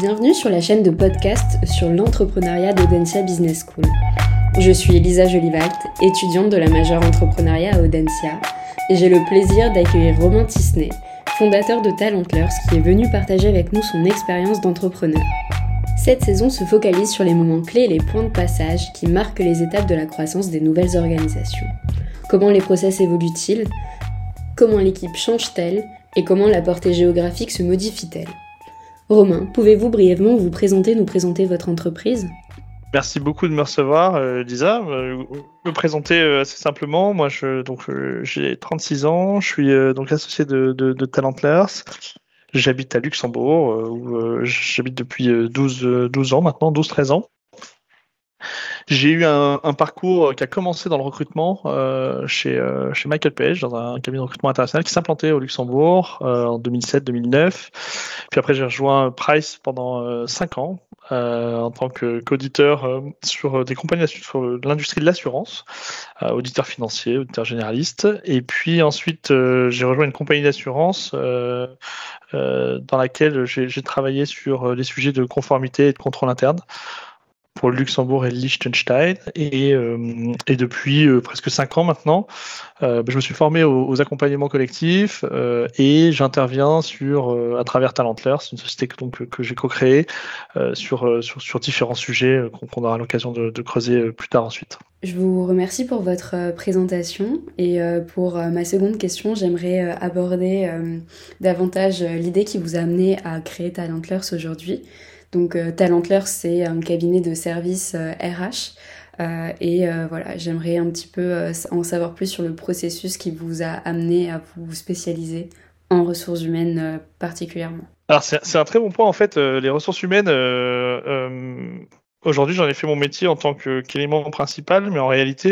Bienvenue sur la chaîne de podcast sur l'entrepreneuriat d'Audencia Business School. Je suis Elisa Jolivat, étudiante de la majeure entrepreneuriat à Audencia, et j'ai le plaisir d'accueillir Romain Tisney, fondateur de Talentlers, qui est venu partager avec nous son expérience d'entrepreneur. Cette saison se focalise sur les moments clés et les points de passage qui marquent les étapes de la croissance des nouvelles organisations. Comment les process évoluent-ils? Comment l'équipe change-t-elle? Et comment la portée géographique se modifie-t-elle? Romain, pouvez-vous brièvement vous présenter, nous présenter votre entreprise? Merci beaucoup de me recevoir, euh, Lisa. Euh, me présenter euh, assez simplement, moi je, donc j'ai 36 ans, je suis donc associé de, de, de Talentlers. J'habite à Luxembourg, où j'habite depuis 12, 12 ans maintenant, 12-13 ans. J'ai eu un, parcours qui a commencé dans le recrutement euh, chez, euh, chez Michael Page, dans un cabinet de recrutement international qui s'implantait au Luxembourg euh, en 2007-2009. Puis après, j'ai rejoint Price pendant 5 ans en tant qu'auditeur sur des compagnies sur l'industrie de l'assurance, auditeur financier, auditeur généraliste. Et puis ensuite, j'ai rejoint une compagnie d'assurance dans laquelle j'ai travaillé sur les sujets de conformité et de contrôle interne pour le Luxembourg et le Liechtenstein. Et, euh, depuis euh, presque cinq ans maintenant, euh, bah, je me suis formé aux, accompagnements collectifs et j'interviens sur à travers Talentlers, une société que, j'ai co-créée sur, sur, sur, différents sujets qu'on aura l'occasion de, de, creuser plus tard ensuite. Je vous remercie pour votre présentation et pour ma seconde question, j'aimerais aborder davantage l'idée qui vous a amené à créer Talentlers aujourd'hui. Donc euh, Talentlers, c'est un cabinet de services RH. Euh, euh, et voilà, j'aimerais un petit peu en savoir plus sur le processus qui vous a amené à vous spécialiser en ressources humaines particulièrement. Alors c'est un très bon point en fait. les ressources humaines, aujourd'hui j'en ai fait mon métier en tant qu'élément principal, mais en réalité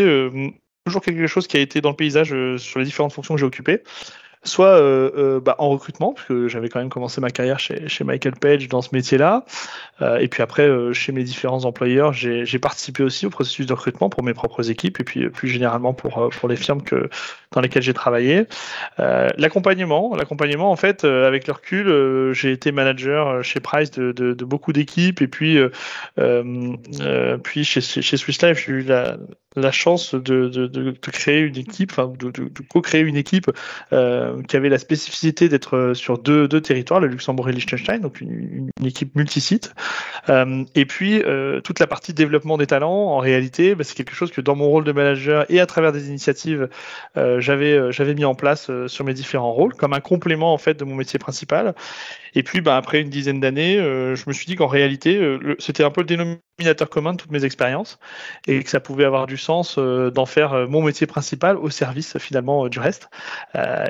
toujours quelque chose qui a été dans le paysage sur les différentes fonctions que j'ai occupées soit euh, euh, bah, en recrutement, parce que j'avais quand même commencé ma carrière chez, chez Michael Page dans ce métier-là, euh, et puis après, chez mes différents employeurs, j'ai participé aussi au processus de recrutement pour mes propres équipes, et puis plus généralement pour, pour les firmes que, dans lesquelles j'ai travaillé. l'accompagnement, l'accompagnement, en fait, avec le recul, j'ai été manager chez Price de, de, beaucoup d'équipes, et puis, puis chez, chez Swiss Life, j'ai eu la, la chance de, de, de, créer une équipe, enfin de, co-créer une équipe euh, qui avait la spécificité d'être euh, sur deux, territoires, le Luxembourg et Liechtenstein, donc une, équipe multisite. Euh, et puis euh, toute la partie développement des talents, en réalité, bah, c'est quelque chose que dans mon rôle de manager et à travers des initiatives, euh, j'avais j'avais mis en place sur mes différents rôles, comme un complément en fait de mon métier principal. Et puis, bah, après une dizaine d'années, je me suis dit qu'en réalité, c'était un peu le dénominateur commun de toutes mes expériences et que ça pouvait avoir du sens euh, d'en faire euh, mon métier principal au service finalement euh, du reste.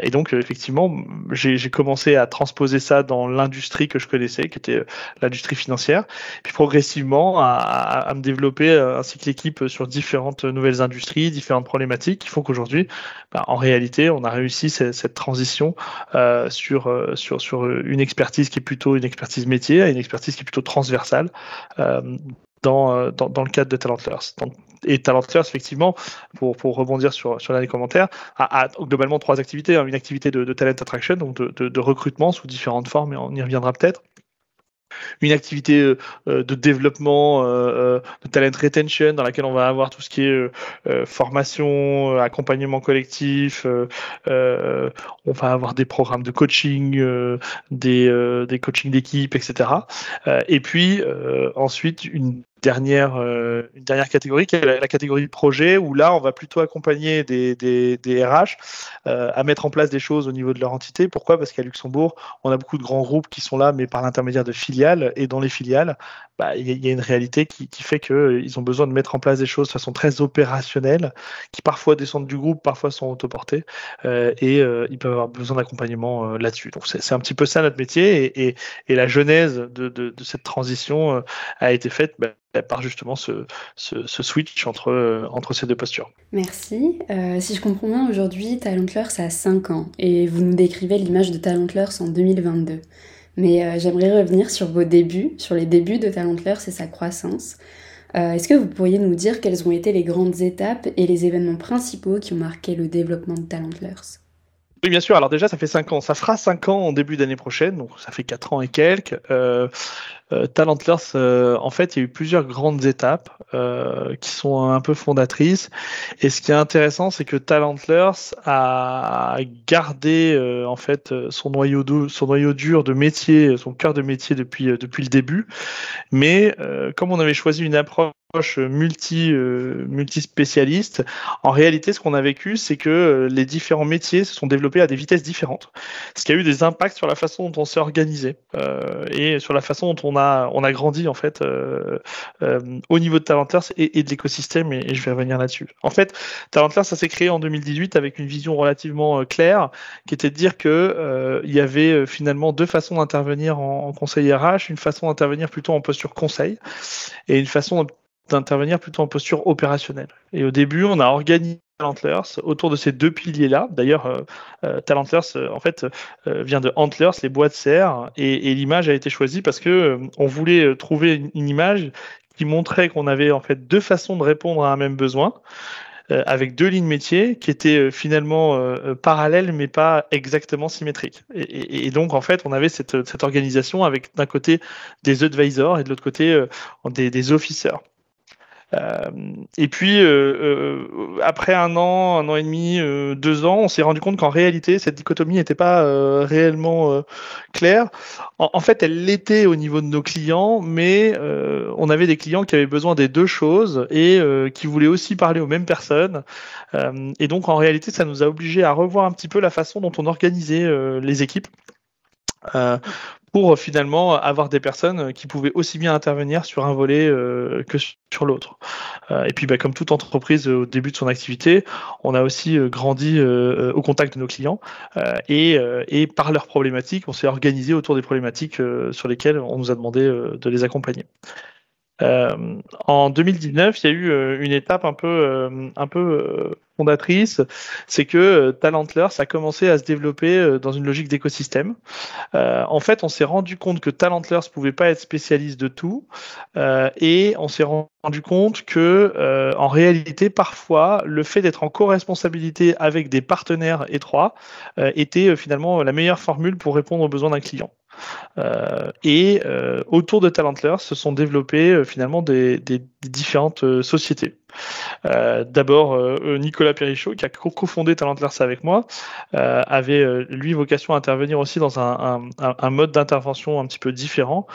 et donc effectivement, j'ai commencé à transposer ça dans l'industrie que je connaissais, qui était l'industrie financière, puis progressivement à, me développer ainsi que l'équipe sur différentes nouvelles industries, différentes problématiques qui font qu'aujourd'hui, bah, en réalité, on a réussi cette, transition euh, sur, une expertise qui est plutôt une expertise métier une expertise qui est plutôt transversale. Euh, dans, dans, le cadre de Talentlers et Talentlers, effectivement, pour, pour rebondir sur, sur l'un des commentaires, a, globalement trois activités. Hein. Une activité de, de, talent attraction, donc de, de, de recrutement sous différentes formes, et on y reviendra peut-être une activité euh, euh, de développement euh, de talent retention dans laquelle on va avoir tout ce qui est formation, accompagnement collectif, on va avoir des programmes de coaching, des, des coachings d'équipe, etc. et puis ensuite une dernière, euh, une dernière catégorie qui est la, catégorie projet où là on va plutôt accompagner des, des, des RH euh, à mettre en place des choses au niveau de leur entité. Pourquoi? Parce qu'à Luxembourg, on a beaucoup de grands groupes qui sont là, mais par l'intermédiaire de filiales. Et dans les filiales, bah, il y, a une réalité qui, qui fait qu'ils euh, ont besoin de mettre en place des choses de façon très opérationnelle, qui parfois descendent du groupe, parfois sont autoportées, euh, et ils peuvent avoir besoin d'accompagnement là-dessus. Donc c'est un petit peu ça notre métier, et, la genèse de, cette transition a été faite. Bah, par justement ce, ce, ce, switch entre, entre ces deux postures. Merci. Euh, si je comprends bien, aujourd'hui, Talentlers a 5 ans et vous nous décrivez l'image de Talentlers en 2022. Mais euh, j'aimerais revenir sur vos débuts, sur les débuts de Talentlers et sa croissance. Euh, Est-ce que vous pourriez nous dire quelles ont été les grandes étapes et les événements principaux qui ont marqué le développement de Talentlers oui, bien sûr. Alors déjà, ça fait 5 ans. Ça fera 5 ans en début d'année prochaine, donc ça fait 4 ans et quelques. Euh, Talentless, en fait, il y a eu plusieurs grandes étapes qui sont un peu fondatrices. Et ce qui est intéressant, c'est que Talentless a gardé en fait son noyau, son noyau dur de métier, son cœur de métier depuis, depuis le début. Mais comme on avait choisi une approche multi euh, spécialiste en réalité ce qu'on a vécu c'est que euh, les différents métiers se sont développés à des vitesses différentes ce qui a eu des impacts sur la façon dont on s'est organisé euh, et sur la façon dont on on a grandi en fait au niveau de Talenters et, de l'écosystème et, je vais revenir là-dessus en fait Talenters ça s'est créé en 2018 avec une vision relativement claire qui était de dire que il y avait finalement deux façons d'intervenir en, en conseil RH une façon d'intervenir plutôt en posture conseil et une façon d'intervenir plutôt en posture opérationnelle. Et au début, on a organisé Talentlers autour de ces deux piliers-là. D'ailleurs, euh, euh Talentlers, euh, en fait, euh, vient de Antlers, les bois de serre, et, l'image a été choisie parce que on voulait trouver une, image qui montrait qu'on avait en fait deux façons de répondre à un même besoin avec deux lignes métiers qui étaient finalement parallèles mais pas exactement symétriques. Et, donc en fait on avait cette, cette organisation avec d'un côté des advisors et de l'autre côté des, des officers. Euh, et puis, euh, euh, après un an, un an et demi, deux ans, on s'est rendu compte qu'en réalité, cette dichotomie n'était pas réellement claire. En, fait, elle l'était au niveau de nos clients, mais on avait des clients qui avaient besoin des deux choses et qui voulaient aussi parler aux mêmes personnes. et donc, en réalité, ça nous a obligés à revoir un petit peu la façon dont on organisait les équipes. Euh, pour finalement avoir des personnes qui pouvaient aussi bien intervenir sur un volet euh, que sur l'autre. Euh, et puis, bah, comme toute entreprise au début de son activité, on a aussi euh, grandi au contact de nos clients et, et, par leurs problématiques, on s'est organisé autour des problématiques sur lesquelles on nous a demandé de les accompagner. Euh, en 2019, il y a eu euh, une étape un peu, euh, fondatrice, c'est que Talentless a commencé à se développer dans une logique d'écosystème. en fait, on s'est rendu compte que Talentless pouvait pas être spécialiste de tout, et on s'est rendu compte que, en réalité, parfois, le fait d'être en co-responsabilité avec des partenaires étroits était finalement la meilleure formule pour répondre aux besoins d'un client. Euh, et euh, autour de Talentless se sont développées euh, finalement des, différentes sociétés. D'abord, Nicolas Perichot, qui a cofondé Talentless avec moi, avait lui vocation à intervenir aussi dans un, mode d'intervention un petit peu différent,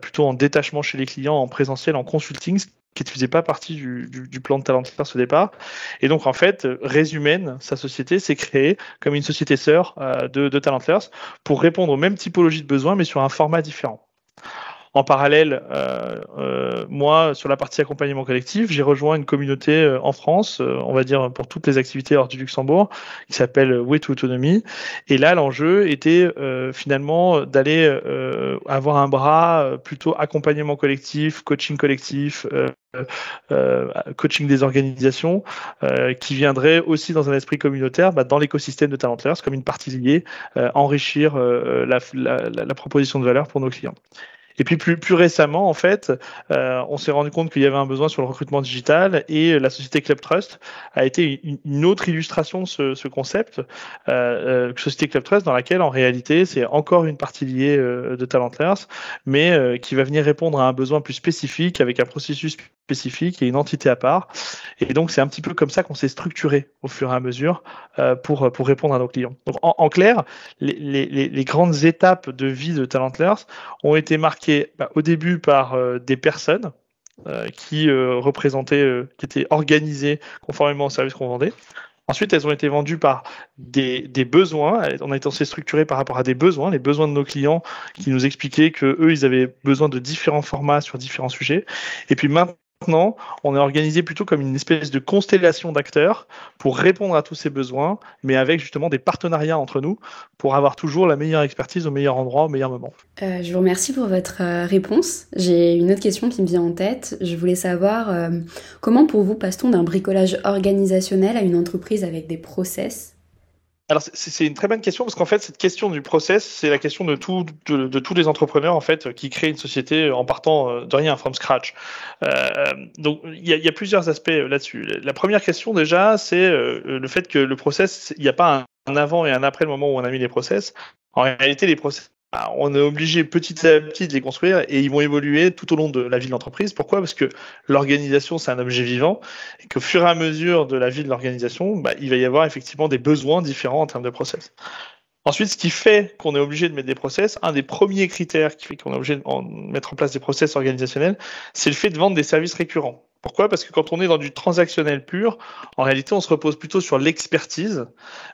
plutôt en détachement chez les clients, en présentiel, en consulting, qui ne faisait pas partie du, plan de Talentless au départ. Et donc, en fait, Résumen, sa société, s'est créée comme une société sœur euh, de, de Talentless pour répondre aux mêmes typologies de besoins, mais sur un format différent. En parallèle, euh, euh, moi, sur la partie accompagnement collectif, j'ai rejoint une communauté euh, en France, on va dire pour toutes les activités hors du Luxembourg, qui s'appelle Way to Autonomy. Et là, l'enjeu était finalement d'aller avoir un bras plutôt accompagnement collectif, coaching collectif, coaching des organisations, qui viendrait aussi dans un esprit communautaire, bah, dans l'écosystème de Talentless, comme une partie liée, enrichir la proposition de valeur pour nos clients. Et puis plus, plus récemment, en fait, euh, on s'est rendu compte qu'il y avait un besoin sur le recrutement digital et la société Club Trust a été une, autre illustration de ce, ce concept, euh, euh, société Club Trust dans laquelle en réalité c'est encore une partie liée euh, de Talentless, mais euh, qui va venir répondre à un besoin plus spécifique avec un processus spécifique et une entité à part. Et donc c'est un petit peu comme ça qu'on s'est structuré au fur et à mesure euh, pour, pour répondre à nos clients. Donc en, clair, les, les, les, grandes étapes de vie de Talentless ont été marquées bah, au début par euh, des personnes euh, qui représentaient, qui étaient organisées conformément au service qu'on vendait. Ensuite, elles ont été vendues par des, des besoins. On a été structuré par rapport à des besoins, les besoins de nos clients qui nous expliquaient que eux, ils avaient besoin de différents formats sur différents sujets. Et puis maintenant, Maintenant, on est organisé plutôt comme une espèce de constellation d'acteurs pour répondre à tous ces besoins, mais avec justement des partenariats entre nous pour avoir toujours la meilleure expertise au meilleur endroit, au meilleur moment. Euh, je vous remercie pour votre euh, réponse. J'ai une autre question qui me vient en tête. Je voulais savoir euh, comment pour vous passe-t-on d'un bricolage organisationnel à une entreprise avec des process? Alors c'est une très bonne question parce qu'en fait cette question du process c'est la question de, tout, de, tous les entrepreneurs en fait qui créent une société en partant euh, de rien from scratch. Euh, donc il y, a plusieurs aspects là-dessus. La première question déjà c'est euh, le fait que le process il n'y a pas un avant et un après le moment où on a mis les process. En réalité les process bah, on est obligé petit à petit de les construire et ils vont évoluer tout au long de la vie de l'entreprise. Pourquoi? Parce que l'organisation, c'est un objet vivant et qu'au fur et à mesure de la vie de l'organisation, bah, il va y avoir effectivement des besoins différents en termes de process. Ensuite, ce qui fait qu'on est obligé de mettre des process, un des premiers critères qui fait qu'on est obligé de mettre en place des process organisationnels, c'est le fait de vendre des services récurrents. Pourquoi? Parce que quand on est dans du transactionnel pur, en réalité, on se repose plutôt sur l'expertise,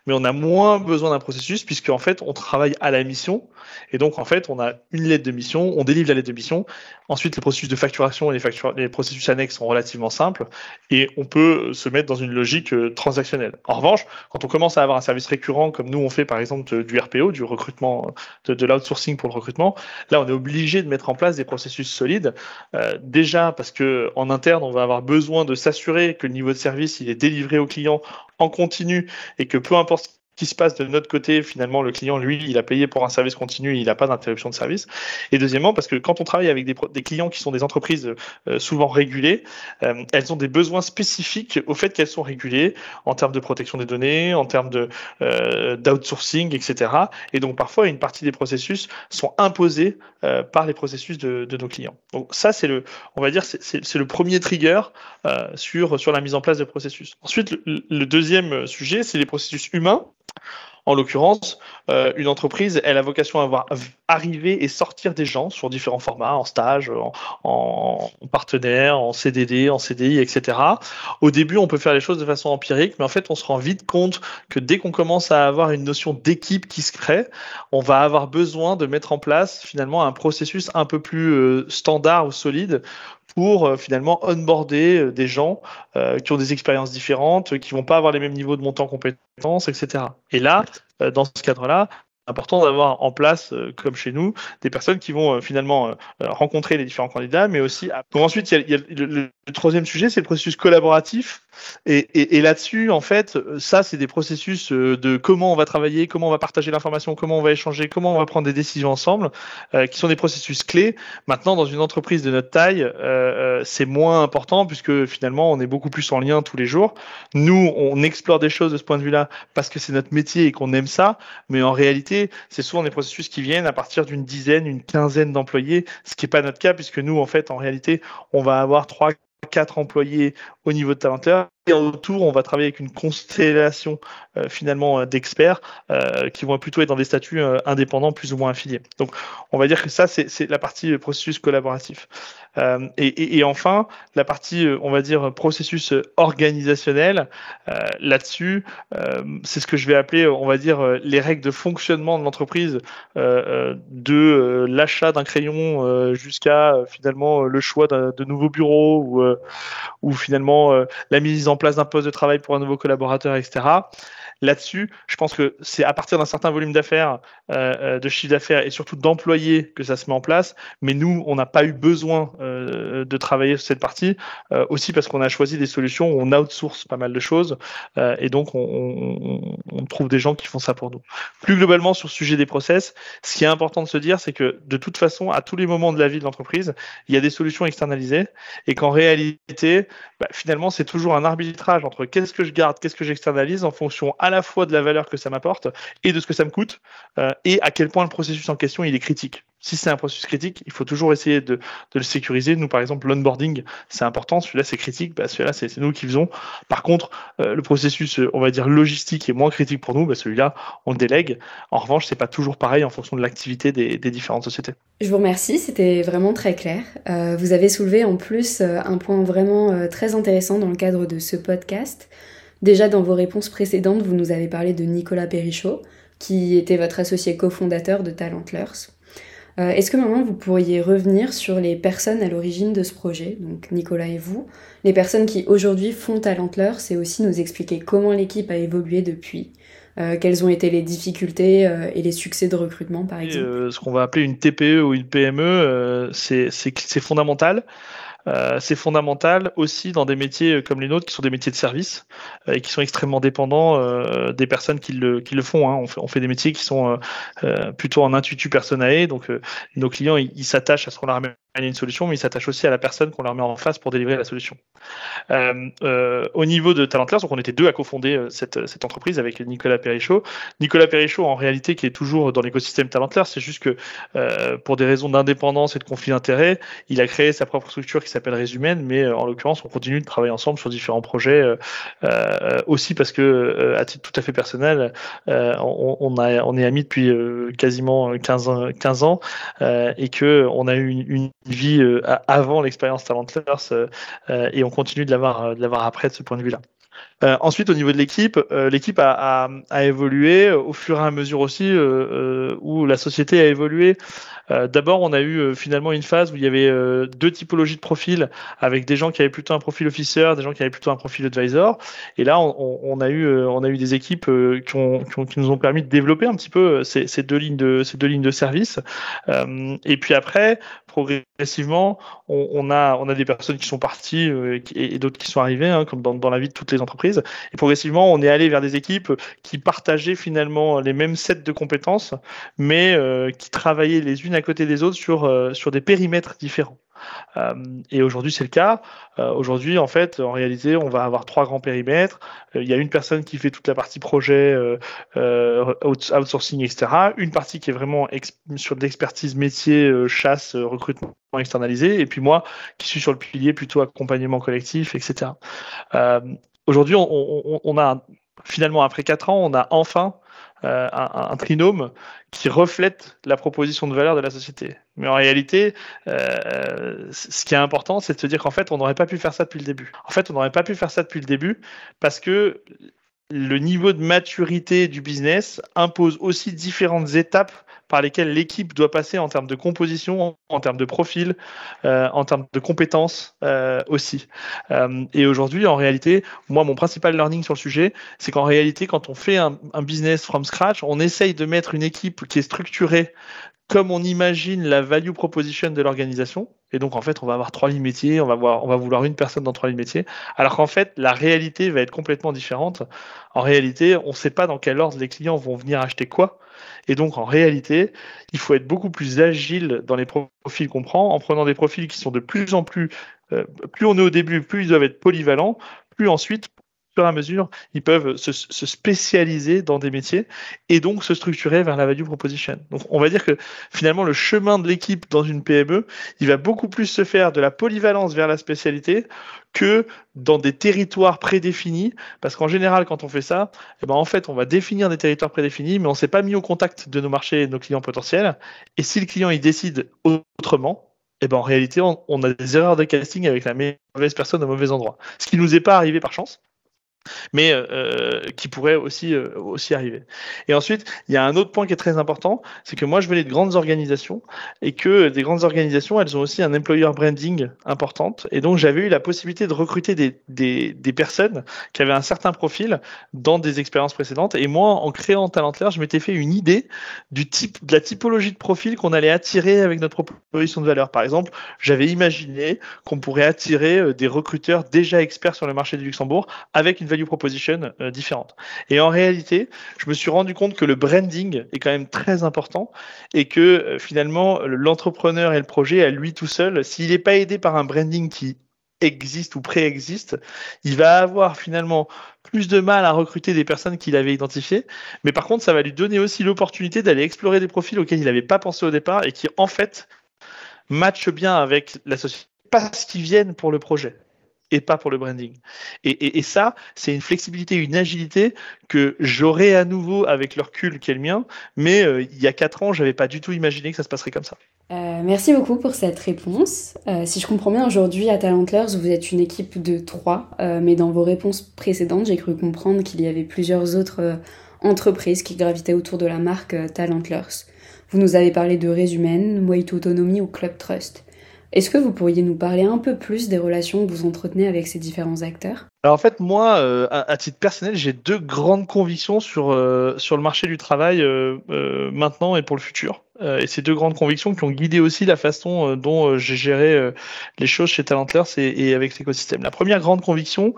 mais on a moins besoin d'un processus puisque en fait, on travaille à la mission. Et donc, en fait, on a une lettre de mission, on délivre la lettre de mission. Ensuite, les processus de facturation et les, processus annexes sont relativement simples et on peut se mettre dans une logique euh, transactionnelle. En revanche, quand on commence à avoir un service récurrent, comme nous on fait par exemple du RPO, du recrutement, de, l'outsourcing pour le recrutement, là, on est obligé de mettre en place des processus solides. Euh, déjà parce que en interne, on va avoir besoin de s'assurer que le niveau de service il est délivré au client en continu et que peu importe qui se passe de notre côté, finalement, le client, lui, il a payé pour un service continu, il n'a pas d'interruption de service. Et deuxièmement, parce que quand on travaille avec des, des clients qui sont des entreprises euh, souvent régulées, euh, elles ont des besoins spécifiques au fait qu'elles sont régulées en termes de protection des données, en termes de euh, d'outsourcing, etc. Et donc parfois, une partie des processus sont imposés par les processus de, de, nos clients. Donc ça, c'est le, on va dire, c'est le premier trigger sur sur la mise en place de processus. Ensuite, le deuxième sujet, c'est les processus humains. En l'occurrence, euh, une entreprise, elle a vocation à voir arriver et sortir des gens sur différents formats, en stage, en, partenaire, en CDD, en CDI, etc. Au début, on peut faire les choses de façon empirique, mais en fait, on se rend vite compte que dès qu'on commence à avoir une notion d'équipe qui se crée, on va avoir besoin de mettre en place finalement un processus un peu plus euh, standard ou solide pour euh, finalement onboarder euh, des gens euh, qui ont des expériences différentes, qui vont pas avoir les mêmes niveaux de montant en compétences, etc. Et là, dans ce cadre-là, important d'avoir en place, comme chez nous, des personnes qui vont finalement rencontrer les différents candidats, mais aussi. Donc ensuite, il y a, le, troisième sujet, c'est le processus collaboratif. Et, et, là-dessus, en fait, ça, c'est des processus de comment on va travailler, comment on va partager l'information, comment on va échanger, comment on va prendre des décisions ensemble, qui sont des processus clés. Maintenant, dans une entreprise de notre taille, euh, c'est moins important puisque finalement, on est beaucoup plus en lien tous les jours. Nous, on explore des choses de ce point de vue-là parce que c'est notre métier et qu'on aime ça, mais en réalité c'est souvent des processus qui viennent à partir d'une dizaine, une quinzaine d'employés, ce qui n'est pas notre cas puisque nous, en fait, en réalité, on va avoir trois, quatre employés au niveau de talenteur et autour, on va travailler avec une constellation euh, finalement euh, d'experts euh, qui vont plutôt être dans des statuts indépendants plus ou moins affiliés. Donc, on va dire que ça, c'est la partie processus collaboratif. Et, enfin, la partie, on va dire, processus organisationnel, là-dessus, c'est ce que je vais appeler, on va dire, les règles de fonctionnement de l'entreprise, de l'achat d'un crayon jusqu'à finalement le choix de, nouveaux bureaux ou finalement la mise en en place d'un poste de travail pour un nouveau collaborateur, etc. Là-dessus, je pense que c'est à partir d'un certain volume d'affaires, euh, euh, de chiffre d'affaires et surtout d'employés que ça se met en place. Mais nous, on n'a pas eu besoin euh, de travailler sur cette partie, aussi parce qu'on a choisi des solutions où on outsource pas mal de choses et donc on, trouve des gens qui font ça pour nous. Plus globalement sur le sujet des process, ce qui est important de se dire, c'est que de toute façon, à tous les moments de la vie de l'entreprise, il y a des solutions externalisées et qu'en réalité, bah, finalement, c'est toujours un arbitrage entre qu'est-ce que je garde, qu'est-ce que j'externalise en fonction à la fois de la valeur que ça m'apporte et de ce que ça me coûte euh, et à quel point le processus en question il est critique. Si c'est un processus critique, il faut toujours essayer de, le sécuriser. Nous, par exemple, l'onboarding, c'est important. Celui-là, c'est critique. Bah, celui-là, c'est nous qui faisons. Par contre, euh, le processus, on va dire logistique, est moins critique pour nous. Bah, celui-là, on délègue. En revanche, c'est pas toujours pareil en fonction de l'activité des, différentes sociétés. Je vous remercie. C'était vraiment très clair. Euh, vous avez soulevé en plus un point vraiment très intéressant dans le cadre de ce podcast. Déjà, dans vos réponses précédentes, vous nous avez parlé de Nicolas Perrichot, qui était votre associé cofondateur de Talentlers. Euh, est-ce que maintenant vous pourriez revenir sur les personnes à l'origine de ce projet, donc Nicolas et vous, les personnes qui aujourd'hui font Talentlers et aussi nous expliquer comment l'équipe a évolué depuis, euh, quelles ont été les difficultés euh, et les succès de recrutement par exemple? Ce qu'on va appeler une TPE ou une PME, c'est fondamental. Euh, c'est fondamental aussi dans des métiers comme les nôtres qui sont des métiers de service euh, et qui sont extrêmement dépendants euh, des personnes qui le, qui le font. Hein. On, fait, des métiers qui sont plutôt en intuitu personae, donc nos clients ils s'attachent à ce qu'on leur amène une solution, mais ils s'attachent aussi à la personne qu'on leur met en face pour délivrer la solution. Euh, euh, au niveau de Talentlers, donc on était deux à cofonder euh, cette, cette entreprise avec Nicolas Perrichot. Nicolas Perrichot, en réalité, qui est toujours dans l'écosystème Talentlers, c'est juste que euh, pour des raisons d'indépendance et de conflit d'intérêts, il a créé sa propre structure qui s'appelle Résumen, mais en l'occurrence, on continue de travailler ensemble sur différents projets, aussi parce que, à titre tout à fait personnel, on, est amis depuis quasiment 15, 15 ans et que on a eu une, vie avant l'expérience Talentlers et on continue de l'avoir, de l'avoir après de ce point de vue-là. Euh, ensuite, au niveau de l'équipe, euh, l'équipe a, évolué au fur et à mesure aussi euh, où la société a évolué. D'abord, on a eu finalement une phase où il y avait deux typologies de profils, avec des gens qui avaient plutôt un profil officer, des gens qui avaient plutôt un profil advisor. Et là, on, a eu des équipes qui, nous ont permis de développer un petit peu ces, deux lignes de ces service. et puis après, progressivement, on, a des personnes qui sont parties et, d'autres qui sont arrivées, hein, comme dans la vie de toutes les entreprises. Et progressivement, on est allé vers des équipes qui partageaient finalement les mêmes sets de compétences, mais euh, qui travaillaient les unes à côté des autres sur, euh, sur des périmètres différents. Euh, et aujourd'hui, c'est le cas. Euh, aujourd'hui, en fait, en réalité, on va avoir trois grands périmètres. Euh, il y a une personne qui fait toute la partie projet, outsourcing, etc. Une partie qui est vraiment sur l'expertise métier, chasse, recrutement externalisé. Et puis moi, qui suis sur le pilier plutôt accompagnement collectif, etc. Aujourd'hui, on, a finalement, après quatre ans, on a enfin euh, un, un, trinôme qui reflète la proposition de valeur de la société. Mais en réalité, euh, ce qui est important, c'est de se dire qu'en fait, on n'aurait pas pu faire ça depuis le début. En fait, on n'aurait pas pu faire ça depuis le début parce que le niveau de maturité du business impose aussi différentes étapes par lesquelles l'équipe doit passer en termes de composition, en termes de profil, euh, en termes de compétences euh, aussi. Euh, et aujourd'hui, en réalité, moi, mon principal learning sur le sujet, c'est qu'en réalité, quand on fait un, un, business from scratch, on essaye de mettre une équipe qui est structurée comme on imagine la value proposition de l'organisation. Et donc, en fait, on va avoir trois lignes métiers, on va, voir, on va vouloir une personne dans trois lignes métiers. Alors qu'en fait, la réalité va être complètement différente. En réalité, on ne sait pas dans quel ordre les clients vont venir acheter quoi. Et donc, en réalité, il faut être beaucoup plus agile dans les profils qu'on prend, en prenant des profils qui sont de plus en plus, euh, plus on est au début, plus ils doivent être polyvalents, plus ensuite, à mesure, ils peuvent se, se, spécialiser dans des métiers et donc se structurer vers la value proposition. Donc, on va dire que finalement, le chemin de l'équipe dans une PME, il va beaucoup plus se faire de la polyvalence vers la spécialité que dans des territoires prédéfinis, parce qu'en général, quand on fait ça, eh ben, en fait, on va définir des territoires prédéfinis, mais on s'est pas mis au contact de nos marchés et de nos clients potentiels. Et si le client il décide autrement, eh ben, en réalité, on, on a des erreurs de casting avec la mauvaise personne au mauvais endroit. Ce qui nous est pas arrivé par chance, mais euh, qui pourrait aussi, euh, aussi arriver. Et ensuite, il y a un autre point qui est très important, c'est que moi, je venais de grandes organisations et que des grandes organisations, elles ont aussi un employer branding importante. Et donc, j'avais eu la possibilité de recruter des, des, des, personnes qui avaient un certain profil dans des expériences précédentes. Et moi, en créant Talentlair, je m'étais fait une idée du type, de la typologie de profil qu'on allait attirer avec notre proposition de valeur. Par exemple, j'avais imaginé qu'on pourrait attirer euh, des recruteurs déjà experts sur le marché du Luxembourg avec une proposition euh, différente. Et en réalité, je me suis rendu compte que le branding est quand même très important et que euh, finalement, l'entrepreneur et le projet, à lui tout seul, s'il n'est pas aidé par un branding qui existe ou préexiste, il va avoir finalement plus de mal à recruter des personnes qu'il avait identifiées, mais par contre, ça va lui donner aussi l'opportunité d'aller explorer des profils auxquels il n'avait pas pensé au départ et qui, en fait, matchent bien avec la société parce qu'ils viennent pour le projet et pas pour le branding. Et, ça, c'est une flexibilité, une agilité que j'aurais à nouveau avec le recul qui est le mien, mais euh, il y a quatre ans, j'avais pas du tout imaginé que ça se passerait comme ça. Euh, merci beaucoup pour cette réponse. Euh, si je comprends bien, aujourd'hui à Talentlers, vous êtes une équipe de trois, mais dans vos réponses précédentes, j'ai cru comprendre qu'il y avait plusieurs autres entreprises qui gravitaient autour de la marque Talentlers. Vous nous avez parlé de Résumen, Way to Autonomy ou Club Trust. Est-ce que vous pourriez nous parler un peu plus des relations que vous entretenez avec ces différents acteurs? Alors en fait, moi, euh, à, titre personnel, j'ai deux grandes convictions sur, euh, sur le marché du travail euh, maintenant et pour le futur. et ces deux grandes convictions qui ont guidé aussi la façon dont j'ai géré les choses chez Talentlers et, et avec l'écosystème. La première grande conviction,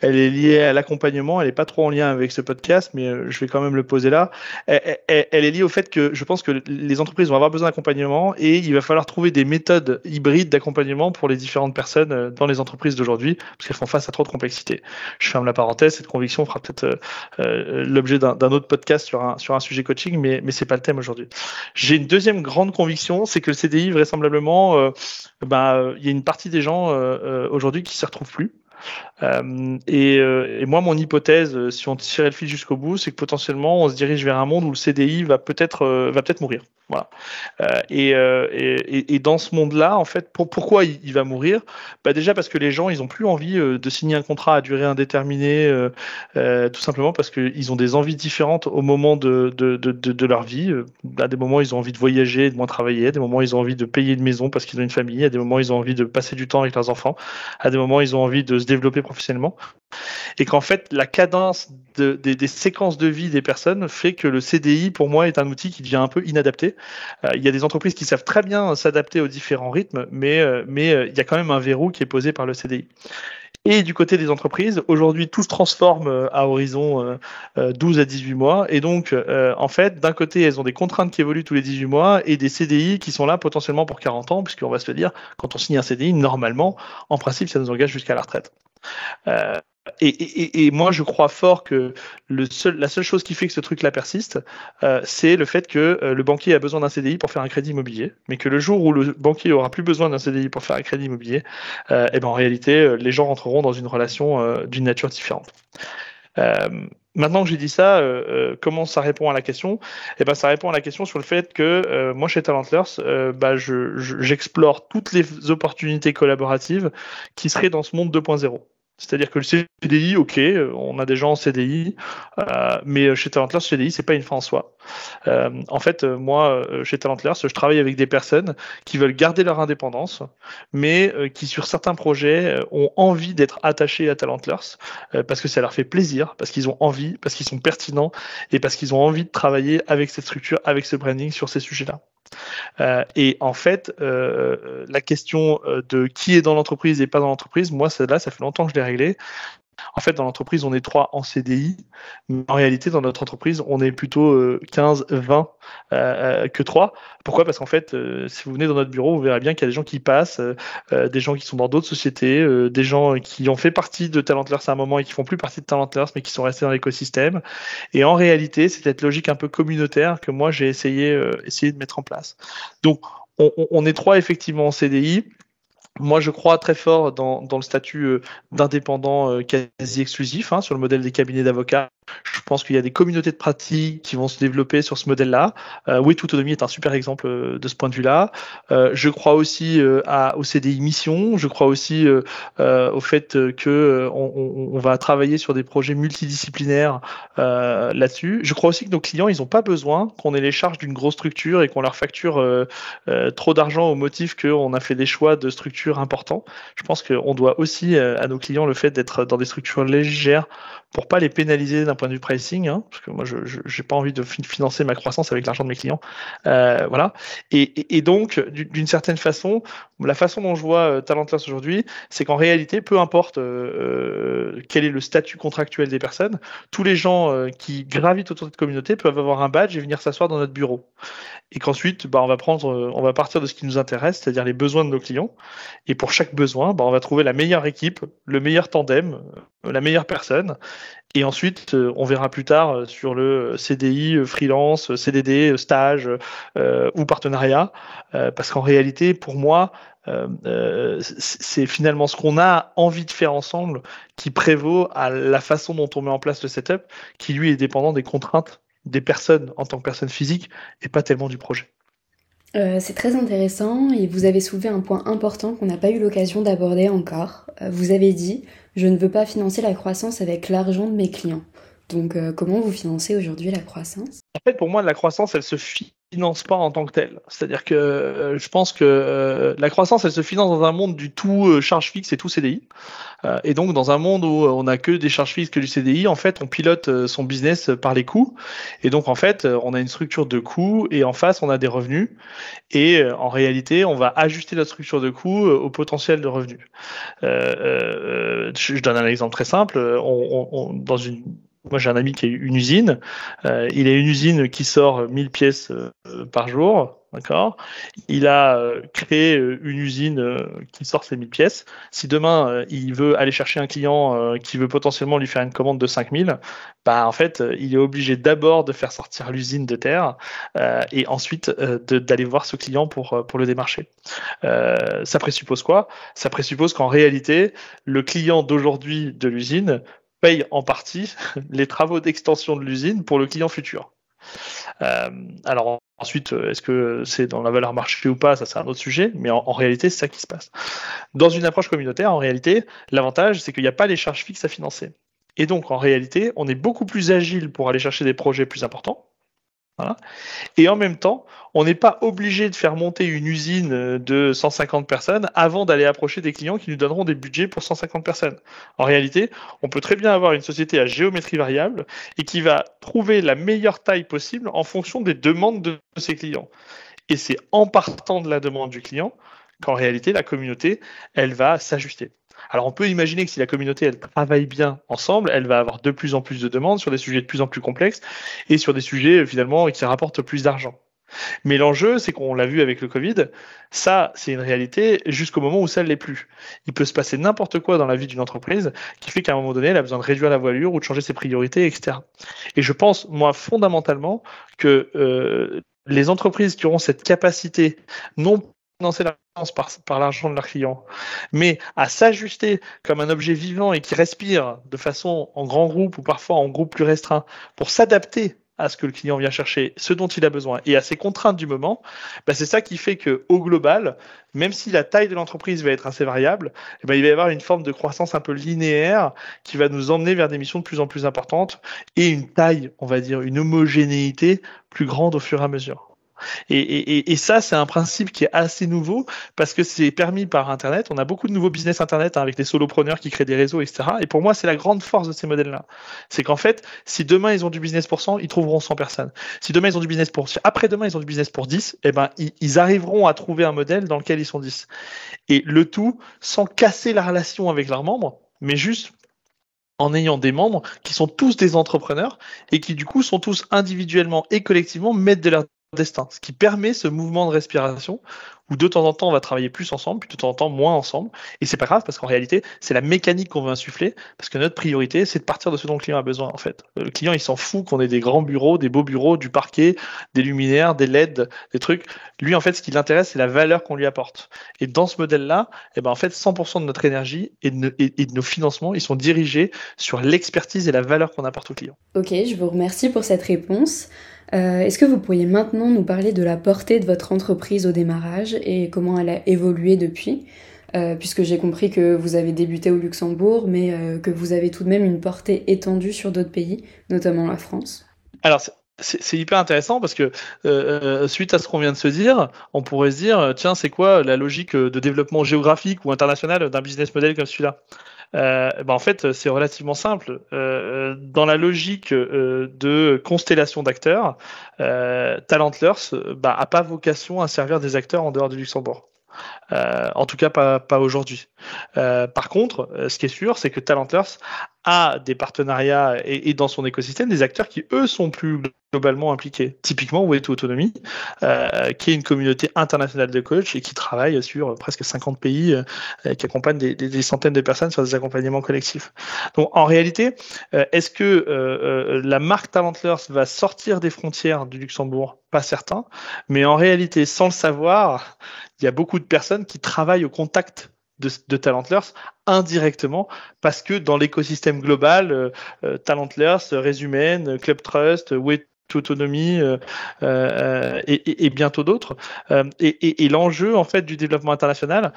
elle est liée à l'accompagnement. Elle n'est pas trop en lien avec ce podcast, mais je vais quand même le poser là. Elle, elle, est liée au fait que je pense que les entreprises vont avoir besoin d'accompagnement et il va falloir trouver des méthodes hybrides d'accompagnement pour les différentes personnes dans les entreprises d'aujourd'hui parce qu'elles font face à trop de complexité. Je ferme la parenthèse, cette conviction fera peut-être euh, euh, l'objet d'un autre podcast sur un, sujet coaching, mais, mais c'est pas le thème aujourd'hui. J'ai une deuxième grande conviction, c'est que le CDI, vraisemblablement, euh, bah, il y a une partie des gens aujourd'hui qui s'y retrouvent plus. Et, et, moi, mon hypothèse, si on tirait le fil jusqu'au bout, c'est que potentiellement, on se dirige vers un monde où le CDI va peut-être va peut-être mourir. Voilà. Euh, euh, et, et, dans ce monde-là, en fait, pour, pourquoi il, va mourir? Bah Déjà parce que les gens, ils n'ont plus envie euh, de signer un contrat à durée indéterminée, tout simplement parce qu'ils ont des envies différentes au moment de, de, de, de, leur vie. À des moments, ils ont envie de voyager, de moins travailler. À des moments, ils ont envie de payer une maison parce qu'ils ont une famille. À des moments, ils ont envie de passer du temps avec leurs enfants. À des moments, ils ont envie de se développer professionnellement. Et qu'en fait, la cadence des, séquences de vie des personnes fait que le CDI, pour moi, est un outil qui devient un peu inadapté euh, il y a des entreprises qui savent très bien s'adapter aux différents rythmes, mais, euh, euh, il y a quand même un verrou qui est posé par le CDI. Et du côté des entreprises, aujourd'hui, tout se transforme à horizon 12 à 18 mois. Et donc, en fait, d'un côté, elles ont des contraintes qui évoluent tous les 18 mois et des CDI qui sont là potentiellement pour 40 ans, puisqu'on va se dire, quand on signe un CDI, normalement, en principe, ça nous engage jusqu'à la retraite. Et, moi, je crois fort que le seul, la seule chose qui fait que ce truc-là persiste, euh, c'est le fait que euh, le banquier a besoin d'un CDI pour faire un crédit immobilier, mais que le jour où le banquier aura plus besoin d'un CDI pour faire un crédit immobilier, et euh, eh ben en réalité, les gens rentreront dans une relation d'une nature différente. Maintenant que j'ai dit ça, comment ça répond à la question? Eh ben, ça répond à la question sur le fait que moi, chez Talentlers, bah, j'explore toutes les opportunités collaboratives qui seraient dans ce monde 2.0. C'est-à-dire que le CDI, ok, on a des gens en CDI, euh, mais chez Talentlers, le CDI, c'est pas une fin en soi. Euh, en fait, moi, chez Talentlers, je travaille avec des personnes qui veulent garder leur indépendance, mais euh, qui, sur certains projets, ont envie d'être attachés à Talentlers parce que ça leur fait plaisir, parce qu'ils ont envie, parce qu'ils sont pertinents et parce qu'ils ont envie de travailler avec cette structure, avec ce branding sur ces sujets-là. Euh, et en fait, euh, la question euh, de qui est dans l'entreprise et pas dans l'entreprise, moi, celle-là, ça fait longtemps que je l'ai réglée. En fait, dans l'entreprise, on est trois en CDI, mais en réalité, dans notre entreprise, on est plutôt 15, 20 que trois. Pourquoi? Parce qu'en fait, si vous venez dans notre bureau, vous verrez bien qu'il y a des gens qui passent, des gens qui sont dans d'autres sociétés, des gens qui ont fait partie de Talentlers à un moment et qui font plus partie de Talentlers, mais qui sont restés dans l'écosystème. Et en réalité, c'est cette logique un peu communautaire que moi, j'ai essayé, essayé de mettre en place. Donc, on, on est trois effectivement en CDI. Moi, je crois très fort dans, dans le statut euh, d'indépendant euh, quasi exclusif, hein, sur le modèle des cabinets d'avocats. Je pense qu'il y a des communautés de pratiques qui vont se développer sur ce modèle-là. Euh, oui, Autonomie est un super exemple euh, de ce point de vue-là. Euh, je crois aussi euh, à, au CDI Mission. Je crois aussi au fait que on, on, va travailler sur des projets multidisciplinaires là-dessus. Je crois aussi que nos clients, ils n'ont pas besoin qu'on ait les charges d'une grosse structure et qu'on leur facture trop d'argent au motif qu'on a fait des choix de structures importants. Je pense qu'on doit aussi à nos clients le fait d'être dans des structures légères pour pas les pénaliser d'un point de pricing, hein, parce que moi je n'ai pas envie de financer ma croissance avec l'argent de mes clients, euh, voilà. Et, donc d'une certaine façon, la façon dont je vois euh, Talentless aujourd'hui, c'est qu'en réalité, peu importe euh, quel est le statut contractuel des personnes, tous les gens qui gravitent autour de cette communauté peuvent avoir un badge et venir s'asseoir dans notre bureau. Et qu'ensuite, bah, on va prendre, on va partir de ce qui nous intéresse, c'est-à-dire les besoins de nos clients. Et pour chaque besoin, bah, on va trouver la meilleure équipe, le meilleur tandem, la meilleure personne. Et ensuite, euh, on verra plus tard euh, sur le CDI, euh, freelance, CDD, stage ou partenariat, parce qu'en réalité, pour moi, c'est finalement ce qu'on a envie de faire ensemble qui prévaut à la façon dont on met en place le setup, qui lui est dépendant des contraintes des personnes en tant que personne physique et pas tellement du projet. C'est très intéressant et vous avez soulevé un point important qu'on n'a pas eu l'occasion d'aborder encore. vous avez dit je ne veux pas financer la croissance avec l'argent de mes clients. Donc, euh, comment vous financez aujourd'hui la croissance? En fait, pour moi, la croissance, elle se finance pas en tant que tel. C'est-à-dire que euh, je pense que euh, la croissance, elle se finance dans un monde du tout euh, charge fixe et tout CDI. et donc, dans un monde où on n'a que des charges fixes, que du CDI, en fait, on pilote son business par les coûts. Et donc, en fait, on a une structure de coûts et en face, on a des revenus. Et en réalité, on va ajuster notre structure de coûts au potentiel de revenus. je donne un exemple très simple. On, on, dans une moi, j'ai un ami qui a une usine. Euh, il a une usine qui sort 1000 pièces euh, par jour. D'accord? Il a euh, créé une usine qui sort ces 1000 pièces. Si demain, il veut aller chercher un client qui veut potentiellement lui faire une commande de 5000, bah, en fait, il est obligé d'abord de faire sortir l'usine de terre et ensuite d'aller voir ce client pour le démarcher. ça présuppose quoi? Ça présuppose qu'en réalité, le client d'aujourd'hui de l'usine paye en partie les travaux d'extension de l'usine pour le client futur. Euh, alors ensuite, est-ce que c'est dans la valeur marché ou pas Ça, c'est un autre sujet, mais en, réalité, c'est ça qui se passe. Dans une approche communautaire, en réalité, l'avantage, c'est qu'il n'y a pas les charges fixes à financer. Et donc, en réalité, on est beaucoup plus agile pour aller chercher des projets plus importants. Et en même temps, on n'est pas obligé de faire monter une usine de 150 personnes avant d'aller approcher des clients qui nous donneront des budgets pour 150 personnes. En réalité, on peut très bien avoir une société à géométrie variable et qui va trouver la meilleure taille possible en fonction des demandes de ses clients. Et c'est en partant de la demande du client qu'en réalité, la communauté, elle va s'ajuster. Alors on peut imaginer que si la communauté elle travaille bien ensemble, elle va avoir de plus en plus de demandes sur des sujets de plus en plus complexes et sur des sujets finalement qui rapportent plus d'argent. Mais l'enjeu, c'est qu'on l'a vu avec le Covid, ça, c'est une réalité jusqu'au moment où ça ne l'est plus. Il peut se passer n'importe quoi dans la vie d'une entreprise qui fait qu'à un moment donné, elle a besoin de réduire la voilure ou de changer ses priorités, etc. Et je pense, moi, fondamentalement, que euh, les entreprises qui auront cette capacité, non financer la par, par l'argent de leurs clients, mais à s'ajuster comme un objet vivant et qui respire de façon en grand groupe ou parfois en groupe plus restreint pour s'adapter à ce que le client vient chercher, ce dont il a besoin et à ses contraintes du moment, bah c'est ça qui fait que au global, même si la taille de l'entreprise va être assez variable, eh ben, il va y avoir une forme de croissance un peu linéaire qui va nous emmener vers des missions de plus en plus importantes et une taille, on va dire, une homogénéité plus grande au fur et à mesure. Et, ça, c'est un principe qui est assez nouveau parce que c'est permis par Internet. On a beaucoup de nouveaux business Internet hein, avec les solopreneurs qui créent des réseaux, etc. Et pour moi, c'est la grande force de ces modèles-là. C'est qu'en fait, si demain ils ont du business pour 100, ils trouveront 100 personnes. Si demain ils ont du business pour après-demain ils ont du business pour 10, eh ben ils, arriveront à trouver un modèle dans lequel ils sont 10. Et le tout sans casser la relation avec leurs membres, mais juste en ayant des membres qui sont tous des entrepreneurs et qui du coup sont tous individuellement et collectivement mettre de leur destin, ce qui permet ce mouvement de respiration où de temps en temps on va travailler plus ensemble, puis de temps en temps moins ensemble. Et c'est pas grave parce qu'en réalité, c'est la mécanique qu'on veut insuffler parce que notre priorité, c'est de partir de ce dont le client a besoin en fait. Le client, il s'en fout qu'on ait des grands bureaux, des beaux bureaux, du parquet, des luminaires, des LED, des trucs. Lui, en fait, ce qui l'intéresse, c'est la valeur qu'on lui apporte. Et dans ce modèle-là, eh ben, en fait, 100% de notre énergie et de, et de nos financements, ils sont dirigés sur l'expertise et la valeur qu'on apporte au client. Ok, je vous remercie pour cette réponse. Euh, est-ce que vous pourriez maintenant nous parler de la portée de votre entreprise au démarrage et comment elle a évolué depuis euh, puisque j'ai compris que vous avez débuté au Luxembourg, mais euh, que vous avez tout de même une portée étendue sur d'autres pays, notamment la France. Alors, c'est hyper intéressant parce que suite à ce qu'on vient de se dire, on pourrait se dire, tiens, c'est quoi la logique de développement géographique ou international d'un business model comme celui-là? Euh, ben en fait, c'est relativement simple. Euh, dans la logique euh, de constellation d'acteurs, euh, Talentlers bah, a pas vocation à servir des acteurs en dehors du Luxembourg. Euh, en tout cas, pas, pas aujourd'hui. Euh, par contre, euh, ce qui est sûr, c'est que Talentlers a des partenariats et, dans son écosystème des acteurs qui, eux, sont plus globalement impliqués. Typiquement, Way to Autonomy, qui est une communauté internationale de coachs et qui travaille sur presque 50 pays, qui accompagne des, des, centaines de personnes sur des accompagnements collectifs. Donc, en réalité, est-ce que la marque Talentlers va sortir des frontières du Luxembourg? Pas certain. Mais en réalité, sans le savoir, il y a beaucoup de personnes qui travaillent au contact de, de Talentlers indirectement parce que dans l'écosystème global, euh, euh Talentlers, Resumen, Club Trust, Way autonomie et, et, bientôt d'autres. et, l'enjeu en fait du développement international,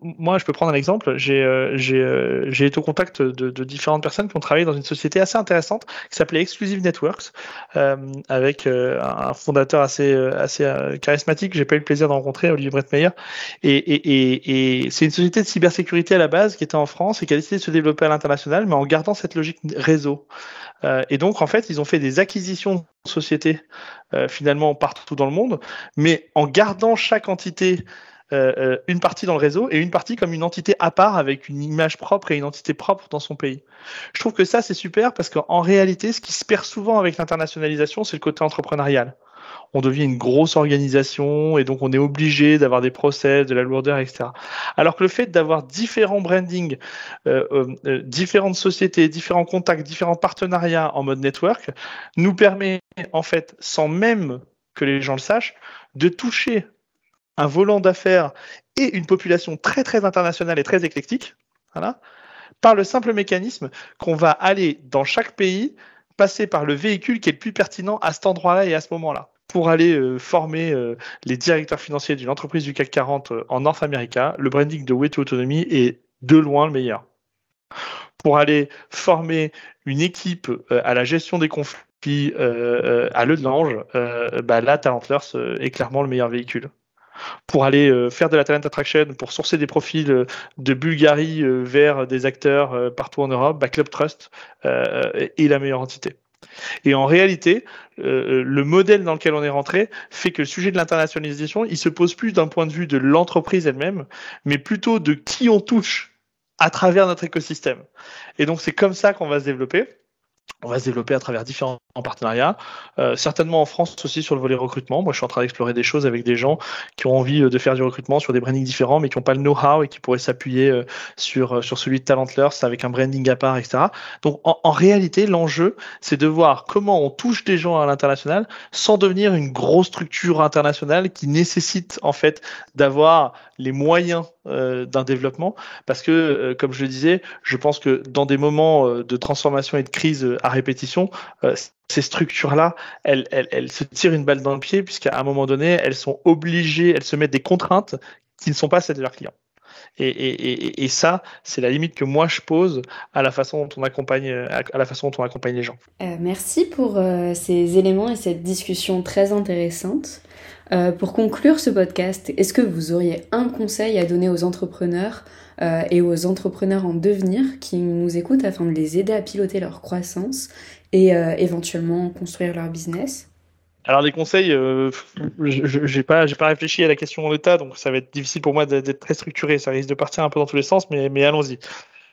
moi je peux prendre un exemple. J'ai été au contact de, de, différentes personnes qui ont travaillé dans une société assez intéressante qui s'appelait Exclusive Networks, avec un fondateur assez assez charismatique. J'ai pas eu le plaisir de rencontrer Olivier Brettmeyer. Et, et c'est une société de cybersécurité à la base qui était en France et qui a décidé de se développer à l'international, mais en gardant cette logique réseau. Euh, et donc, en fait, ils ont fait des acquisitions de sociétés euh, finalement partout dans le monde, mais en gardant chaque entité euh, une partie dans le réseau et une partie comme une entité à part avec une image propre et une entité propre dans son pays. Je trouve que ça, c'est super parce qu'en réalité, ce qui se perd souvent avec l'internationalisation, c'est le côté entrepreneurial on devient une grosse organisation et donc on est obligé d'avoir des process, de la lourdeur, etc. Alors que le fait d'avoir différents brandings, euh, euh, euh, différentes sociétés, différents contacts, différents partenariats en mode network, nous permet en fait, sans même que les gens le sachent, de toucher un volant d'affaires et une population très très internationale et très éclectique, par le simple mécanisme qu'on va aller dans chaque pays passer par le véhicule qui est le plus pertinent à cet endroit-là et à ce moment-là pour aller euh, former euh, les directeurs financiers d'une entreprise du CAC 40 euh, en North America, le branding de Way to Autonomy est de loin le meilleur. Pour aller former une équipe à la gestion des conflits à l'œil de l'ange, bah là, Talentlers est clairement le meilleur véhicule pour aller faire de la talent attraction, pour sourcer des profils de Bulgarie vers des acteurs partout en Europe, bah Club Trust est la meilleure entité. Et en réalité, euh, le modèle dans lequel on est rentré fait que le sujet de l'internationalisation, il se pose plus d'un point de vue de l'entreprise elle-même, mais plutôt de qui on touche à travers notre écosystème. Et donc c'est comme ça qu'on va se développer on va se développer à travers différents partenariats, euh, certainement en France aussi sur le volet recrutement. Moi, je suis en train d'explorer des choses avec des gens qui ont envie euh, de faire du recrutement sur des brandings différents, mais qui n'ont pas le know-how et qui pourraient s'appuyer euh, sur, sur celui de Talentlers avec un branding à part, etc. Donc, en, en réalité, l'enjeu, c'est de voir comment on touche des gens à l'international sans devenir une grosse structure internationale qui nécessite en fait d'avoir les moyens d'un développement parce que, comme je le disais, je pense que dans des moments de transformation et de crise à répétition, ces structures-là, elles, se tirent une balle dans le pied puisqu'à un moment donné, elles sont obligées, elles se mettent des contraintes qui ne sont pas celles de leurs clients. Et, ça, c'est la limite que moi je pose à la façon dont on accompagne, à la façon dont on accompagne les gens. merci pour ces éléments et cette discussion très intéressante. Euh, pour conclure ce podcast, est-ce que vous auriez un conseil à donner aux entrepreneurs euh, et aux entrepreneurs en devenir qui nous écoutent afin de les aider à piloter leur croissance et euh, éventuellement construire leur business alors les conseils, je n'ai pas, pas réfléchi à la question en l'état, donc ça va être difficile pour moi d'être très structuré. Ça risque de partir un peu dans tous les sens, mais allons-y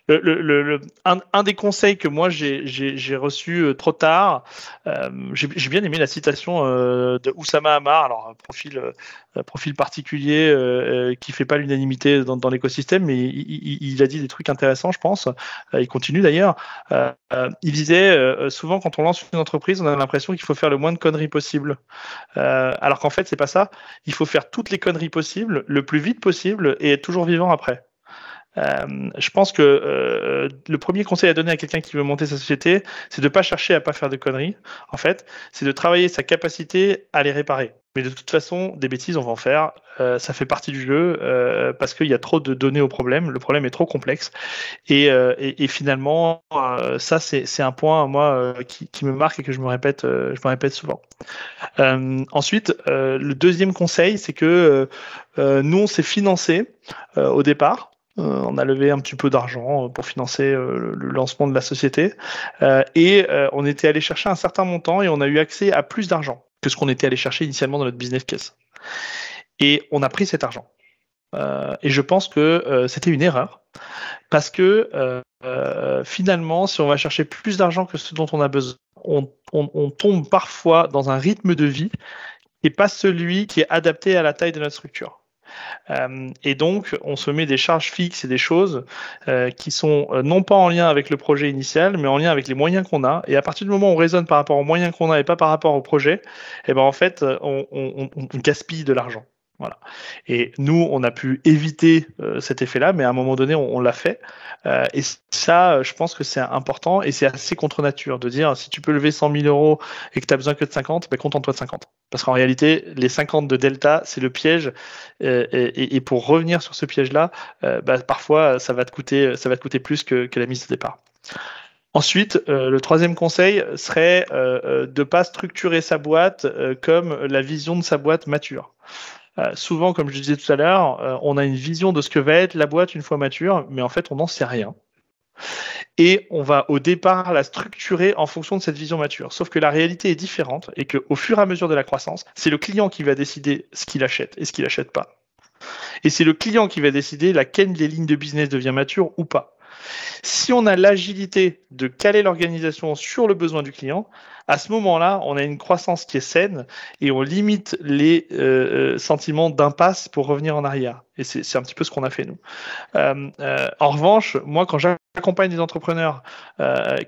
le, le, un, un, des conseils que moi j'ai reçu euh, trop tard, euh, j'ai bien aimé la citation euh, de Oussama Hamar, alors profil, euh, profil particulier euh, qui fait pas l'unanimité dans, dans l'écosystème, mais il, il, a dit des trucs intéressants, je pense. il continue d'ailleurs. il disait souvent quand on lance une entreprise, on a l'impression qu'il faut faire le moins de conneries possible, alors qu'en fait c'est pas ça. Il faut faire toutes les conneries possibles, le plus vite possible, et être toujours vivant après. Euh, je pense que euh, le premier conseil à donner à quelqu'un qui veut monter sa société, c'est de ne pas chercher à pas faire de conneries. En fait, c'est de travailler sa capacité à les réparer. Mais de toute façon, des bêtises, on va en faire. Euh, ça fait partie du jeu euh, parce qu'il y a trop de données au problème. Le problème est trop complexe. Et, euh, et, finalement, euh, ça, c'est un point, moi, qui, qui, me marque et que je me répète, je me répète souvent. ensuite, le deuxième conseil, c'est que nous, on s'est financé au départ. Euh, on a levé un petit peu d'argent euh, pour financer euh, le lancement de la société et on était allé chercher un certain montant et on a eu accès à plus d'argent que ce qu'on était allé chercher initialement dans notre business case. Et on a pris cet argent. et je pense que c'était une erreur parce que finalement, si on va chercher plus d'argent que ce dont on a besoin, on, on tombe parfois dans un rythme de vie qui n'est pas celui qui est adapté à la taille de notre structure. Euh, et donc, on se met des charges fixes et des choses euh, qui sont euh, non pas en lien avec le projet initial, mais en lien avec les moyens qu'on a. Et à partir du moment où on raisonne par rapport aux moyens qu'on a et pas par rapport au projet, eh ben en fait, on, gaspille de l'argent. Voilà. Et nous, on a pu éviter cet effet-là, mais à un moment donné, on, l'a fait. Euh, et ça, je pense que c'est important et c'est assez contre nature de dire si tu peux lever 100 000 euros et que tu n'as besoin que de 50, ben, contente-toi de 50. Parce qu'en réalité, les 50 de Delta, c'est le piège. Euh, et, pour revenir sur ce piège-là, bah, parfois, ça va te coûter, plus que, que la mise de départ. Ensuite, le troisième conseil serait de ne pas structurer sa boîte comme la vision de sa boîte mature. Euh, souvent, comme je disais tout à l'heure, euh, on a une vision de ce que va être la boîte une fois mature, mais en fait, on n'en sait rien. Et on va au départ la structurer en fonction de cette vision mature. Sauf que la réalité est différente et qu'au fur et à mesure de la croissance, c'est le client qui va décider ce qu'il achète et ce qu'il n'achète pas. Et c'est le client qui va décider laquelle des lignes de business devient mature ou pas. Si on a l'agilité de caler l'organisation sur le besoin du client, à ce moment-là, on a une croissance qui est saine et on limite les euh, euh, sentiments d'impasse pour revenir en arrière. Et c'est un petit peu ce qu'on a fait nous. Euh, en revanche, moi, quand j'accompagne des entrepreneurs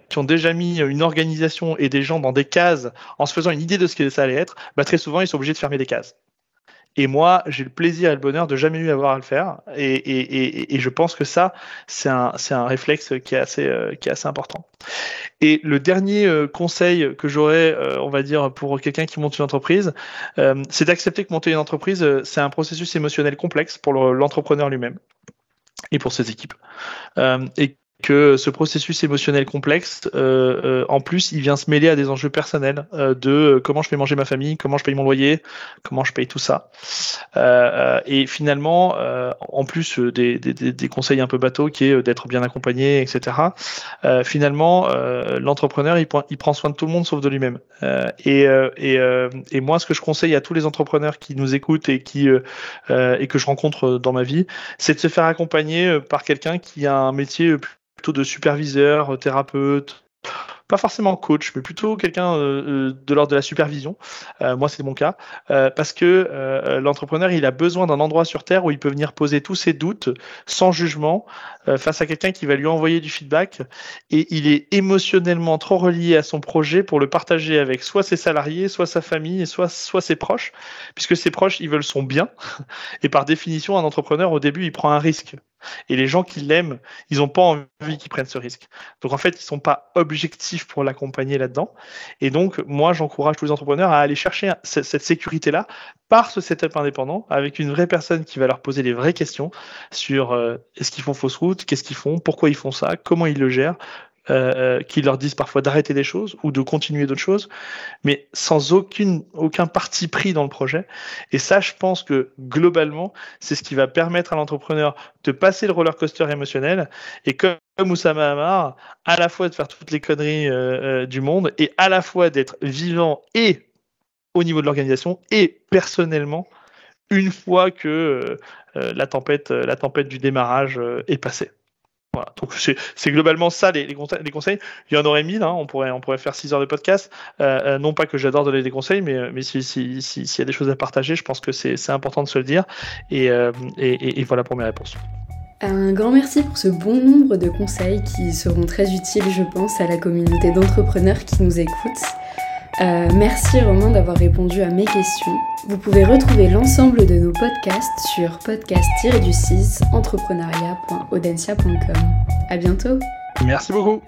qui ont déjà mis une organisation et des gens dans des cases en se faisant une idée de ce que ça allait être, bah, très souvent, ils sont obligés de fermer des cases. Et moi, j'ai le plaisir et le bonheur de jamais eu avoir à le faire. Et, et, et, je pense que ça, c'est un, un, réflexe qui est, assez, euh, qui est assez important. Et le dernier euh, conseil que j'aurais, euh, on va dire, pour quelqu'un qui monte une entreprise, c'est d'accepter que monter une entreprise, c'est un processus émotionnel complexe pour l'entrepreneur lui-même et pour ses équipes. et que ce processus émotionnel complexe, euh, euh, en plus, il vient se mêler à des enjeux personnels euh, de comment je fais manger ma famille, comment je paye mon loyer, comment je paye tout ça. et finalement, en plus des, des, des, conseils un peu bateaux qui est d'être bien accompagné, etc. finalement, l'entrepreneur, il, il, prend soin de tout le monde sauf de lui-même. et, et, et, moi, ce que je conseille à tous les entrepreneurs qui nous écoutent et qui et que je rencontre dans ma vie, c'est de se faire accompagner par quelqu'un qui a un métier plutôt de superviseur, thérapeute, pas forcément coach, mais plutôt quelqu'un euh, euh, de l'ordre de la supervision. Euh, moi, c'est mon cas, parce que l'entrepreneur, il a besoin d'un endroit sur Terre où il peut venir poser tous ses doutes sans jugement face à quelqu'un qui va lui envoyer du feedback. Et il est émotionnellement trop relié à son projet pour le partager avec soit ses salariés, soit sa famille, soit, soit ses proches, puisque ses proches, ils veulent son bien. Et par définition, un entrepreneur, au début, il prend un risque. Et les gens qui l'aiment, ils n'ont pas envie qu'ils prennent ce risque. Donc en fait, ils ne sont pas objectifs pour l'accompagner là-dedans. Et donc, moi, j'encourage tous les entrepreneurs à aller chercher cette sécurité-là par ce setup indépendant, avec une vraie personne qui va leur poser les vraies questions sur euh, est-ce qu'ils font fausse route, qu'est-ce qu'ils font, pourquoi ils font ça, comment ils le gèrent, euh, qui leur disent parfois d'arrêter des choses ou de continuer d'autres choses, mais sans aucune, aucun parti pris dans le projet. Et ça, je pense que globalement, c'est ce qui va permettre à l'entrepreneur de passer le roller coaster émotionnel et comme Oussama Hamar, à la fois de faire toutes les conneries euh, euh, du monde et à la fois d'être vivant et au niveau de l'organisation et personnellement une fois que la tempête, la tempête du démarrage est passée. Donc c'est globalement ça les, conseils. Il y en aurait mille, hein. on, pourrait, on pourrait faire 6 heures de podcast. Euh, euh, non pas que j'adore donner des conseils, mais, mais s'il si, y a des choses à partager, je pense que c'est important de se le dire. Euh, et, et, voilà pour mes réponses. Un grand merci pour ce bon nombre de conseils qui seront très utiles, je pense, à la communauté d'entrepreneurs qui nous écoutent. Euh, merci Romain d'avoir répondu à mes questions. Vous pouvez retrouver l'ensemble de nos podcasts sur podcast-du6 entrepreneuriat.audencia.com. À bientôt. Merci beaucoup.